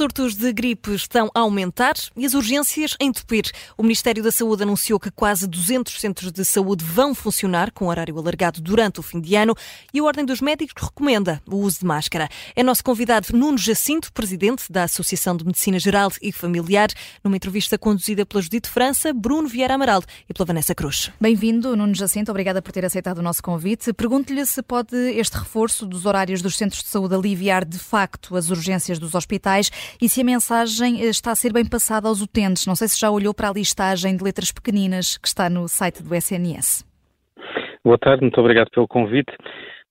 surtos de gripe estão a aumentar e as urgências a entupir. O Ministério da Saúde anunciou que quase 200 centros de saúde vão funcionar com horário alargado durante o fim de ano e a Ordem dos Médicos recomenda o uso de máscara. É nosso convidado Nuno Jacinto, presidente da Associação de Medicina Geral e Familiar, numa entrevista conduzida pela Judite França, Bruno Vieira Amaral e pela Vanessa Cruz. Bem-vindo, Nuno Jacinto. Obrigada por ter aceitado o nosso convite. Pergunto-lhe se pode este reforço dos horários dos centros de saúde aliviar de facto as urgências dos hospitais e se a mensagem eh, está a ser bem passada aos utentes. Não sei se já olhou para a listagem de letras pequeninas que está no site do SNS. Boa tarde, muito obrigado pelo convite.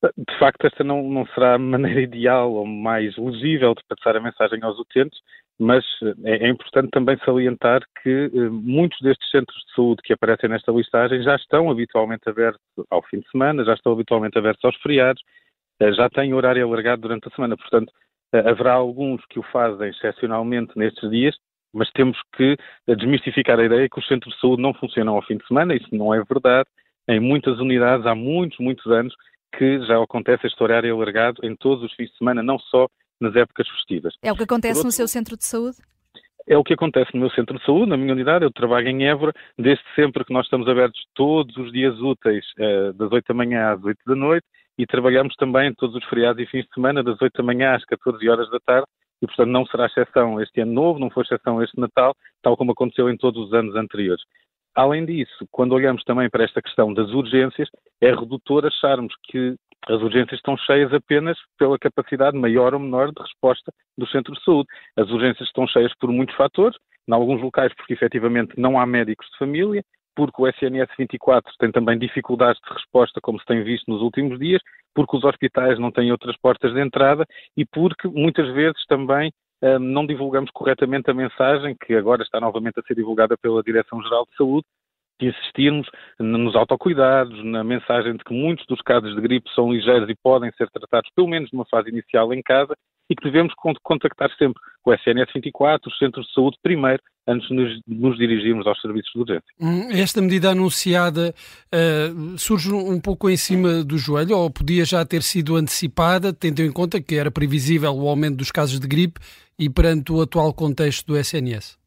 De facto, esta não, não será a maneira ideal ou mais legível de passar a mensagem aos utentes, mas é, é, importante também salientar que eh, muitos destes centros de saúde que aparecem nesta listagem já estão habitualmente abertos ao fim de semana, já estão habitualmente abertos aos feriados, eh, já têm horário alargado durante a semana. Portanto, haverá alguns que o fazem excepcionalmente nestes dias, mas temos que eh, desmistificar a ideia que os centros de saúde não funcionam ao fim de semana. Isso não é verdade. Em muitas unidades, há muitos, muitos anos, que já acontece este horário alargado em todos os fins de semana, não só nas épocas festivas. É o que acontece outro... no seu centro de saúde? É o que acontece no meu centro de saúde, na minha unidade. Eu trabalho em Évora, desde sempre que nós estamos abertos todos os dias úteis, das 8 da manhã às 8 da noite, e trabalhamos também todos os feriados e fins de semana, das 8 da manhã às 14 horas da tarde, e portanto não será exceção este ano novo, não foi exceção este Natal, tal como aconteceu em todos os anos anteriores. Além disso, quando olhamos também para esta questão das urgências, é redutor acharmos que as urgências estão cheias apenas pela capacidade maior ou menor de resposta do centro de saúde. As urgências estão cheias por muitos fatores, em alguns locais porque efetivamente não há médicos de família, porque o SNS 24 tem também dificuldades de resposta, como se tem visto nos últimos dias, porque os hospitais não têm outras portas de entrada e porque muitas vezes também um, não divulgamos corretamente a mensagem, que agora está novamente a ser divulgada pela Direção-Geral de Saúde, de insistirmos nos autocuidados, na mensagem de que muitos dos casos de gripe são ligeiros e podem ser tratados, pelo menos numa fase inicial, em casa, e que devemos contactar sempre o SNS 24, os centros de saúde, primeiro, antes de nos, nos dirigirmos aos serviços de urgência. Hum, esta medida anunciada uh, surge um pouco em cima do joelho, ou podia já ter sido antecipada, tendo em conta que era previsível o aumento dos casos de gripe e perante o atual contexto do SNS?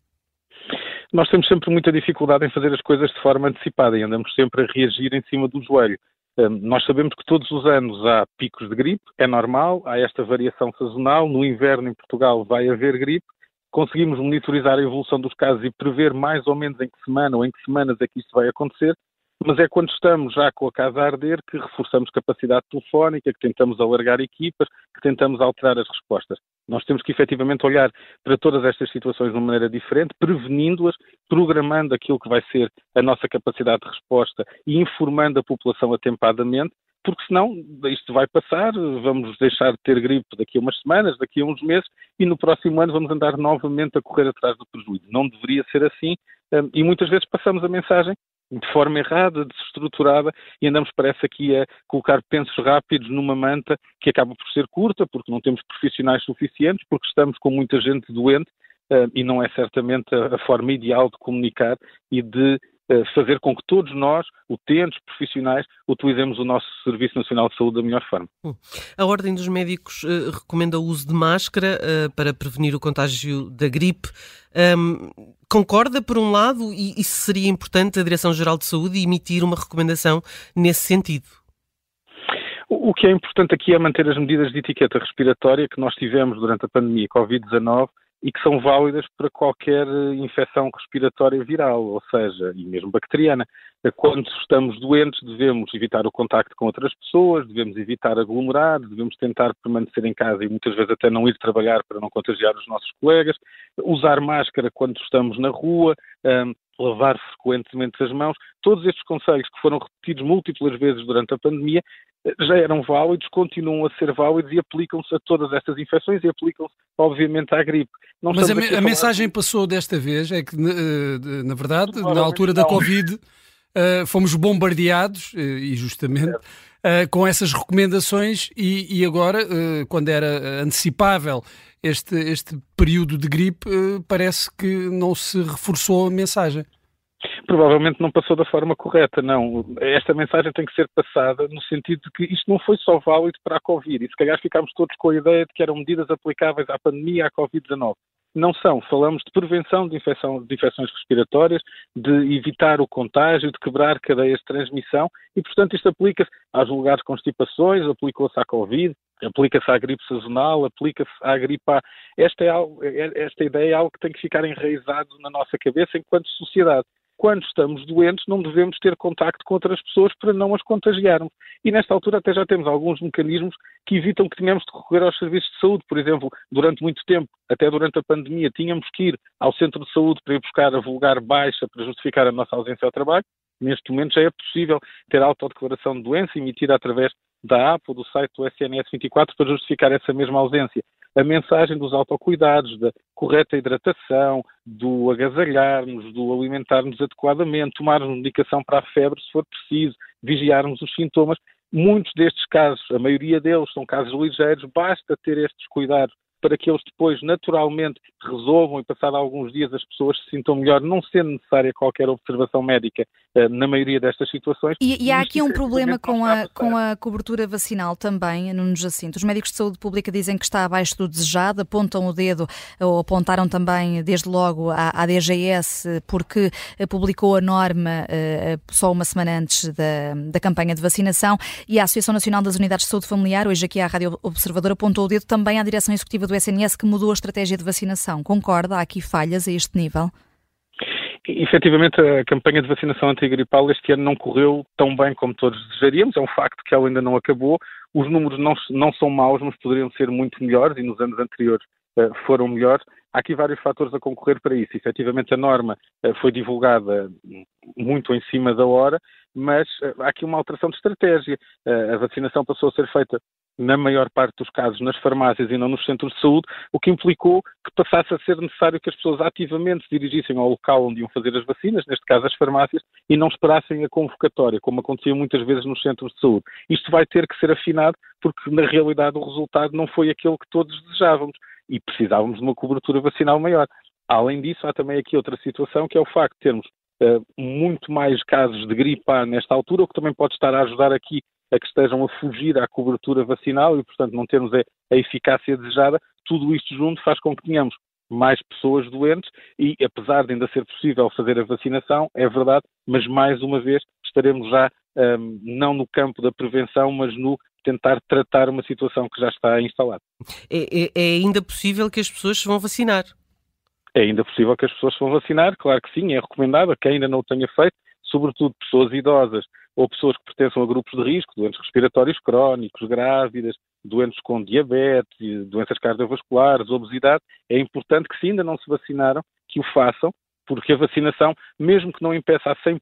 Nós temos sempre muita dificuldade em fazer as coisas de forma antecipada e andamos sempre a reagir em cima do joelho. Hum, nós sabemos que todos os anos há picos de gripe, é normal, há esta variação sazonal. No inverno em Portugal vai haver gripe. Conseguimos monitorizar a evolução dos casos e prever mais ou menos em que semana ou em que semanas é que isto vai acontecer, mas é quando estamos já com a casa a arder que reforçamos capacidade telefónica, que tentamos alargar equipas, que tentamos alterar as respostas. Nós temos que efetivamente olhar para todas estas situações de uma maneira diferente, prevenindo-as, programando aquilo que vai ser a nossa capacidade de resposta e informando a população atempadamente, porque senão isto vai passar, vamos deixar de ter gripe daqui a umas semanas, daqui a uns meses, e no próximo ano vamos andar novamente a correr atrás do prejuízo. Não deveria ser assim, hum, e muitas vezes passamos a mensagem de forma errada, desestruturada, e andamos, parece aqui, a colocar pensos rápidos numa manta que acaba por ser curta, porque não temos profissionais suficientes, porque estamos com muita gente doente, uh, e não é certamente a, a, forma ideal de comunicar e de fazer com que todos nós, utentes, profissionais, utilizemos o nosso Serviço Nacional de Saúde da melhor forma. Hum. A Ordem dos Médicos uh, recomenda o uso de máscara para prevenir o contágio da gripe. Um, concorda, por um lado, e, e seria importante a Direção-Geral de Saúde emitir uma recomendação nesse sentido? O que é importante aqui é manter as medidas de etiqueta respiratória que nós tivemos durante a pandemia Covid-19 e que são válidas para qualquer eh, infecção respiratória viral, ou seja, e mesmo bacteriana. Quando estamos doentes, devemos evitar o contacto com outras pessoas, devemos evitar aglomerar, devemos tentar permanecer em casa e muitas vezes até não ir trabalhar para não contagiar os nossos colegas, usar máscara quando estamos na rua, um, lavar frequentemente as mãos. Todos estes conselhos que foram repetidos múltiplas vezes durante a pandemia já eram válidos, continuam a ser válidos e aplicam-se a todas estas infecções e aplicam-se, obviamente, à gripe. Não Mas a, a, a mensagem passou desta vez, é que, eh, na verdade, na altura da Covid uh, fomos bombardeados, uh, e justamente, uh, com essas recomendações e, e agora, quando era antecipável este, este período de gripe, parece que não se reforçou a mensagem. Provavelmente não passou da forma correta, não. Esta mensagem tem que ser passada no sentido de que isto não foi só válido para a Covid, e se calhar ficámos todos com a ideia de que eram medidas aplicáveis à pandemia, à Covid-19 não são. Falamos de prevenção de, infecção, de, infecções respiratórias, de evitar o contágio, de quebrar cadeias de transmissão e, portanto, isto aplica-se às lugares constipações, aplicou-se à Covid, aplica-se à gripe sazonal, aplica-se à gripe A. Esta, é algo, é, esta ideia é algo que tem que ficar enraizado na nossa cabeça enquanto sociedade quando estamos doentes, não devemos ter contacto com outras pessoas para não as contagiarmos. E nesta altura até já temos alguns mecanismos que evitam que tenhamos de recorrer aos serviços de saúde. Por exemplo, durante muito tempo, até durante a pandemia, tínhamos que ir ao centro de saúde para ir buscar a vulgar baixa para justificar a nossa ausência ao trabalho. Neste momento já é possível ter autodeclaração de doença emitida através da app ou do site do SNS 24 para justificar essa mesma ausência a mensagem dos autocuidados, da correta hidratação, do agasalharmos, do alimentarmos adequadamente, tomarmos medicação para a febre se for preciso, vigiarmos os sintomas. Muitos destes casos, a maioria deles são casos ligeiros, basta ter estes cuidados para que eles depois naturalmente resolvam e passado alguns dias as pessoas se sintam melhor, não sendo necessária qualquer observação médica uh, na maioria destas situações. E, e há aqui um problema com a, com a cobertura vacinal também, Nuno Jacinto. Os médicos de saúde pública dizem que está abaixo do desejado, apontam o dedo, ou apontaram também desde logo à, à DGS, porque publicou a norma uh, só uma semana antes da, da campanha de vacinação, e a Associação Nacional das Unidades de Saúde Familiar, hoje aqui à Rádio Observador, apontou o dedo também à direção executiva do SNS que mudou a estratégia de vacinação. Concorda? Há aqui falhas a este nível? Efetivamente, a campanha de vacinação antigripal este ano não correu tão bem como todos desejaríamos. É um facto que ela ainda não acabou. Os números não, não são maus, mas poderiam ser muito melhores e nos anos anteriores uh, foram melhores. Há aqui vários fatores a concorrer para isso. Efetivamente, a norma uh, foi divulgada muito em cima da hora, mas uh, há aqui uma alteração de estratégia. a vacinação passou a ser feita na maior parte dos casos, nas farmácias e não nos centros de saúde, o que implicou que passasse a ser necessário que as pessoas ativamente se dirigissem ao local onde iam fazer as vacinas, neste caso as farmácias, e não esperassem a convocatória, como acontecia muitas vezes nos centros de saúde. Isto vai ter que ser afinado, porque na realidade o resultado não foi aquele que todos desejávamos e precisávamos de uma cobertura vacinal maior. Além disso, há também aqui outra situação, que é o facto de termos uh, muito mais casos de gripe A nesta altura, o que também pode estar a ajudar aqui a que estejam a fugir à cobertura vacinal e, portanto, não termos a, a eficácia desejada, tudo isto junto faz com que tenhamos mais pessoas doentes e, apesar de ainda ser possível fazer a vacinação, é verdade, mas mais uma vez estaremos já um, não no campo da prevenção, mas no tentar tratar uma situação que já está instalada. É, é, é ainda possível que as pessoas se vão vacinar? É ainda possível que as pessoas se vão vacinar, claro que sim, é recomendado, quem ainda não o tenha feito, sobretudo pessoas idosas ou pessoas que pertençam a grupos de risco, doentes respiratórios crónicos, grávidas, doentes com diabetes, doenças cardiovasculares, obesidade, é importante que se ainda não se vacinaram, que o façam, porque a vacinação, mesmo que não impeça a 100%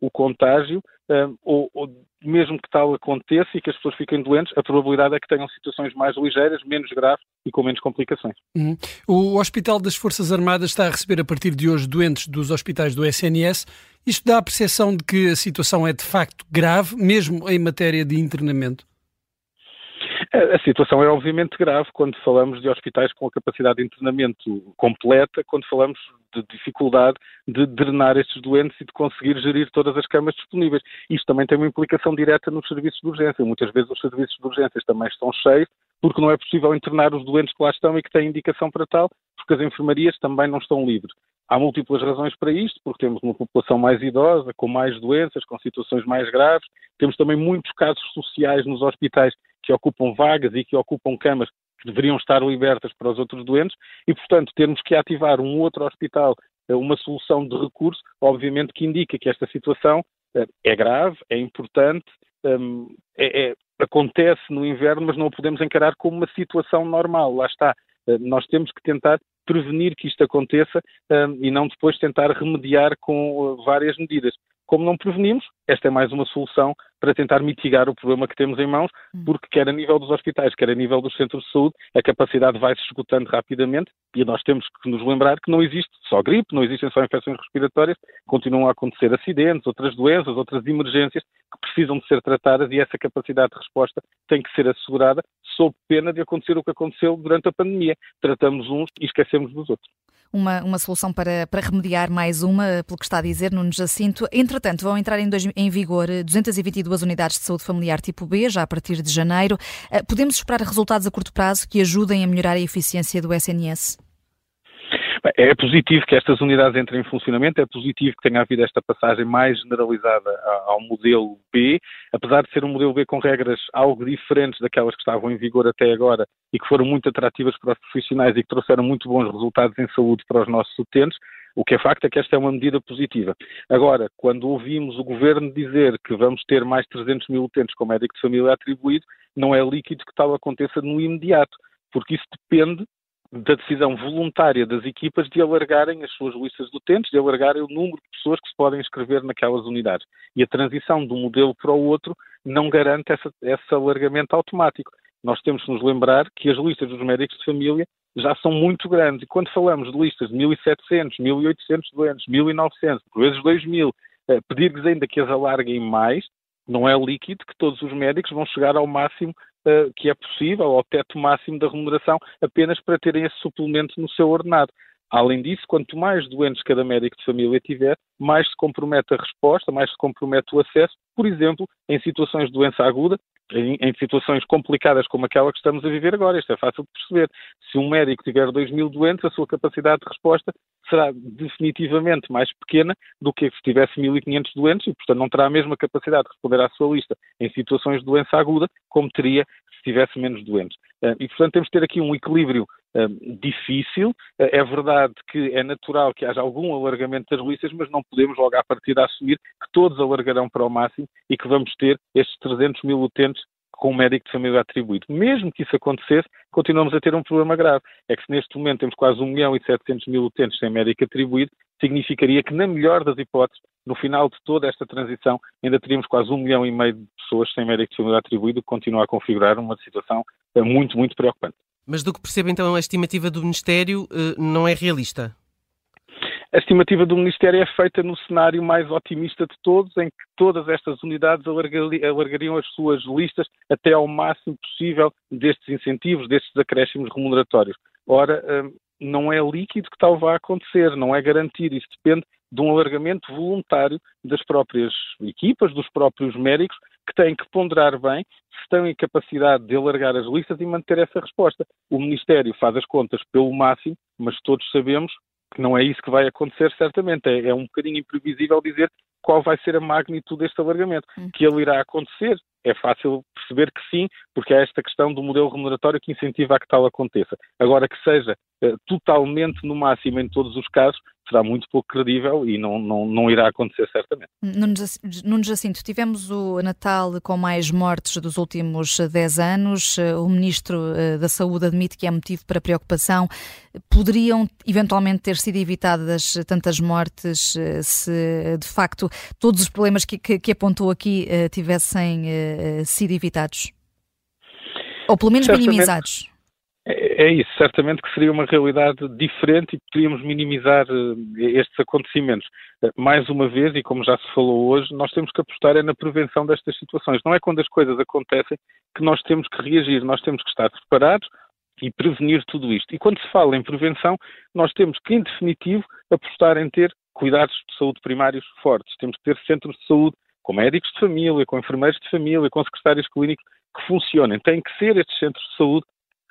o contágio, um, ou, ou, mesmo que tal aconteça e que as pessoas fiquem doentes, a probabilidade é que tenham situações mais ligeiras, menos graves e com menos complicações. Uhum. O Hospital das Forças Armadas está a receber a partir de hoje doentes dos hospitais do SNS. Isto dá a percepção de que a situação é de facto grave, mesmo em matéria de internamento? A situação é obviamente grave quando falamos de hospitais com a capacidade de internamento completa, quando falamos de dificuldade de drenar estes doentes e de conseguir gerir todas as camas disponíveis. Isto também tem uma implicação direta nos serviços de urgência. Muitas vezes os serviços de urgências também estão cheios porque não é possível internar os doentes que lá estão e que têm indicação para tal, porque as enfermarias também não estão livres. Há múltiplas razões para isto, porque temos uma população mais idosa, com mais doenças, com situações mais graves. Temos também muitos casos sociais nos hospitais que ocupam vagas e que ocupam camas que deveriam estar libertas para os outros doentes e, portanto, termos que ativar um outro hospital, eh, uma solução de recurso, obviamente que indica que esta situação eh, é grave, é importante, ehm, é, é, acontece no inverno, mas não o podemos encarar como uma situação normal. Lá está. Eh, nós temos que tentar prevenir que isto aconteça ehm, e não depois tentar remediar com várias medidas. Como não prevenimos, esta é mais uma solução para tentar mitigar o problema que temos em mãos, hum. porque quer a nível dos hospitais, quer a nível dos centros de saúde, a capacidade vai se esgotando rapidamente e nós temos que nos lembrar que não existe só gripe, não existem só infecções respiratórias, continuam a acontecer acidentes, outras doenças, outras emergências que precisam de ser tratadas e essa capacidade de resposta tem que ser assegurada sob pena de acontecer o que aconteceu durante a pandemia. Tratamos uns e esquecemos dos outros. Uma, uma solução para, para remediar mais uma, pelo que está a dizer, Nuno Jacinto. Entretanto, vão entrar em, dois, em vigor 222 unidades de saúde familiar tipo B, já a partir de janeiro. Eh, podemos esperar resultados a curto prazo que ajudem a melhorar a eficiência do SNS? É positivo que estas unidades entrem em funcionamento, é positivo que tenha havido esta passagem mais generalizada ao modelo B, apesar de ser um modelo B com regras algo diferentes daquelas que estavam em vigor até agora e que foram muito atrativas para os profissionais e que trouxeram muito bons resultados em saúde para os nossos utentes. O que é facto é que esta é uma medida positiva. Agora, quando ouvimos o Governo dizer que vamos ter mais 300 mil utentes com médico de família atribuído, não é líquido que tal aconteça no imediato, porque isso depende da decisão voluntária das equipas de alargarem as suas listas de utentes, de alargarem o número de pessoas que se podem inscrever naquelas unidades. E a transição de um modelo para o outro não garante essa, esse alargamento automático. Nós temos que nos lembrar que as listas dos médicos de família já são muito grandes. E quando falamos de listas de 1.700, 1.800 doentes, 1.900, por vezes 2.000, eh, pedir-lhes ainda que as alarguem mais, não é líquido que todos os médicos vão chegar ao máximo uh, que é possível, ao teto máximo da remuneração, apenas para terem esse suplemento no seu ordenado. Além disso, quanto mais doentes cada médico de família tiver, mais se compromete a resposta, mais se compromete o acesso, por exemplo, em situações de doença aguda, em, em, situações complicadas como aquela que estamos a viver agora. Isto é fácil de perceber. Se um médico tiver 2 mil doentes, a sua capacidade de resposta será definitivamente mais pequena do que se tivesse 1.500 doentes e, portanto, não terá a mesma capacidade de responder à sua lista em situações de doença aguda como teria se tivesse menos doentes. Eh, e, portanto, temos de ter aqui um equilíbrio eh, difícil. Eh, é verdade que é natural que haja algum alargamento das listas, mas não podemos logo à partida assumir que todos alargarão para o máximo e que vamos ter estes 300 mil utentes com um médico de família atribuído. Mesmo que isso acontecesse, continuamos a ter um problema grave. É que se neste momento temos quase 1 milhão e 700 mil utentes sem médico atribuído, significaria que, na melhor das hipóteses, no final de toda esta transição, ainda teríamos quase 1 milhão e meio de pessoas sem médico de família atribuído, que continua a configurar uma situação eh, muito, muito preocupante. Mas do que percebo, então, a estimativa do Ministério eh, não é realista? A estimativa do Ministério é feita no cenário mais otimista de todos, em que todas estas unidades alargariam as suas listas até ao máximo possível destes incentivos, destes acréscimos remuneratórios. Ora, hum, não é líquido que tal vá acontecer, não é garantido. Isso depende de um alargamento voluntário das próprias equipas, dos próprios médicos, que têm que ponderar bem se estão em capacidade de alargar as listas e manter essa resposta. O Ministério faz as contas pelo máximo, mas todos sabemos que não é isso que vai acontecer, certamente. É, é um bocadinho imprevisível dizer qual vai ser a magnitude deste alargamento. Hum. Que ele irá acontecer, é fácil perceber que sim, porque há esta questão do modelo remuneratório que incentiva a que tal aconteça. Agora, que seja eh, totalmente no máximo em todos os casos, será muito pouco credível e não, não, não irá acontecer certamente. Nuno Jacinto, tivemos o Natal com mais mortes dos últimos 10 anos. O Ministro eh, da Saúde admite que é motivo para preocupação. Poderiam eventualmente ter sido evitadas tantas mortes eh, se de facto todos os problemas que, que, que apontou aqui eh, tivessem sido evitados? Ou pelo menos certamente. minimizados? É, é isso, certamente que seria uma realidade diferente e poderíamos minimizar uh, estes acontecimentos. Uh, mais uma vez, e como já se falou hoje, nós temos que apostar é na prevenção destas situações. Não é quando as coisas acontecem que nós temos que reagir, nós temos que estar preparados e prevenir tudo isto. E quando se fala em prevenção, nós temos que, em definitivo, apostar em ter cuidados de saúde primários fortes. Temos que ter centros de saúde com médicos de família, com enfermeiros de família, com secretários clínicos que funcionem. Têm que ser estes centros de saúde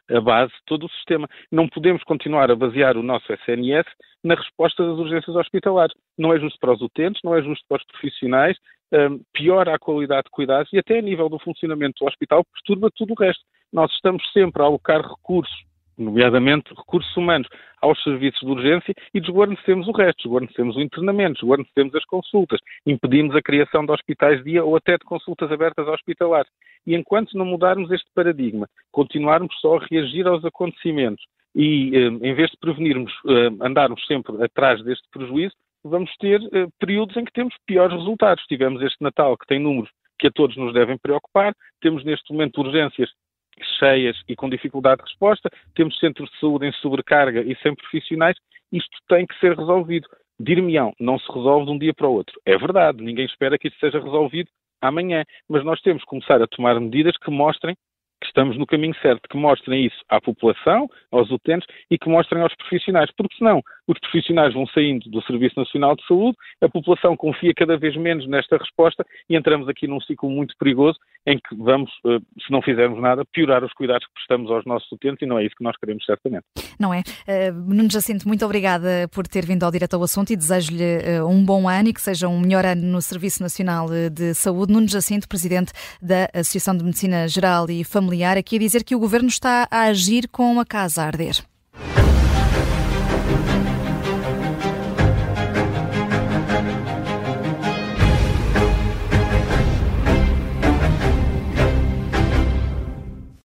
a base de todo o sistema. Não podemos continuar a basear o nosso SNS na resposta das urgências hospitalares. Não é justo para os utentes, não é justo para os profissionais, um, piora a qualidade de cuidados e até a nível do funcionamento do hospital perturba tudo o resto. Nós estamos sempre a alocar recursos nomeadamente recursos humanos, aos serviços de urgência e desguarnecemos o resto, desguarnecemos o internamento, desguarnecemos as consultas, impedimos a criação de hospitais dia ou até de consultas abertas hospitalares. E enquanto não mudarmos este paradigma, continuarmos só a reagir aos acontecimentos e, eh, em vez de prevenirmos, eh, andarmos sempre atrás deste prejuízo, vamos ter eh, períodos em que temos piores resultados. Tivemos este Natal que tem números que a todos nos devem preocupar, temos neste momento urgências cheias e com dificuldade de resposta, temos centros de saúde em sobrecarga e sem profissionais, isto tem que ser resolvido. Dir-me-ão, não se resolve de um dia para o outro. É verdade, ninguém espera que isto seja resolvido amanhã, mas nós temos que começar a tomar medidas que mostrem que estamos no caminho certo, que mostrem isso à população, aos utentes e que mostrem aos profissionais, porque senão os profissionais vão saindo do Serviço Nacional de Saúde, a população confia cada vez menos nesta resposta e entramos aqui num ciclo muito perigoso em que vamos, eh, se não fizermos nada, piorar os cuidados que prestamos aos nossos utentes e não é isso que nós queremos certamente. Não é? Uh, Nuno Jacinto, muito obrigada por ter vindo ao direto ao assunto e desejo-lhe uh, um bom ano e que seja um melhor ano no Serviço Nacional de Saúde. Nuno Jacinto, presidente da Associação de Medicina Geral e Familiar, aqui a dizer que o Governo está a agir com a casa a arder.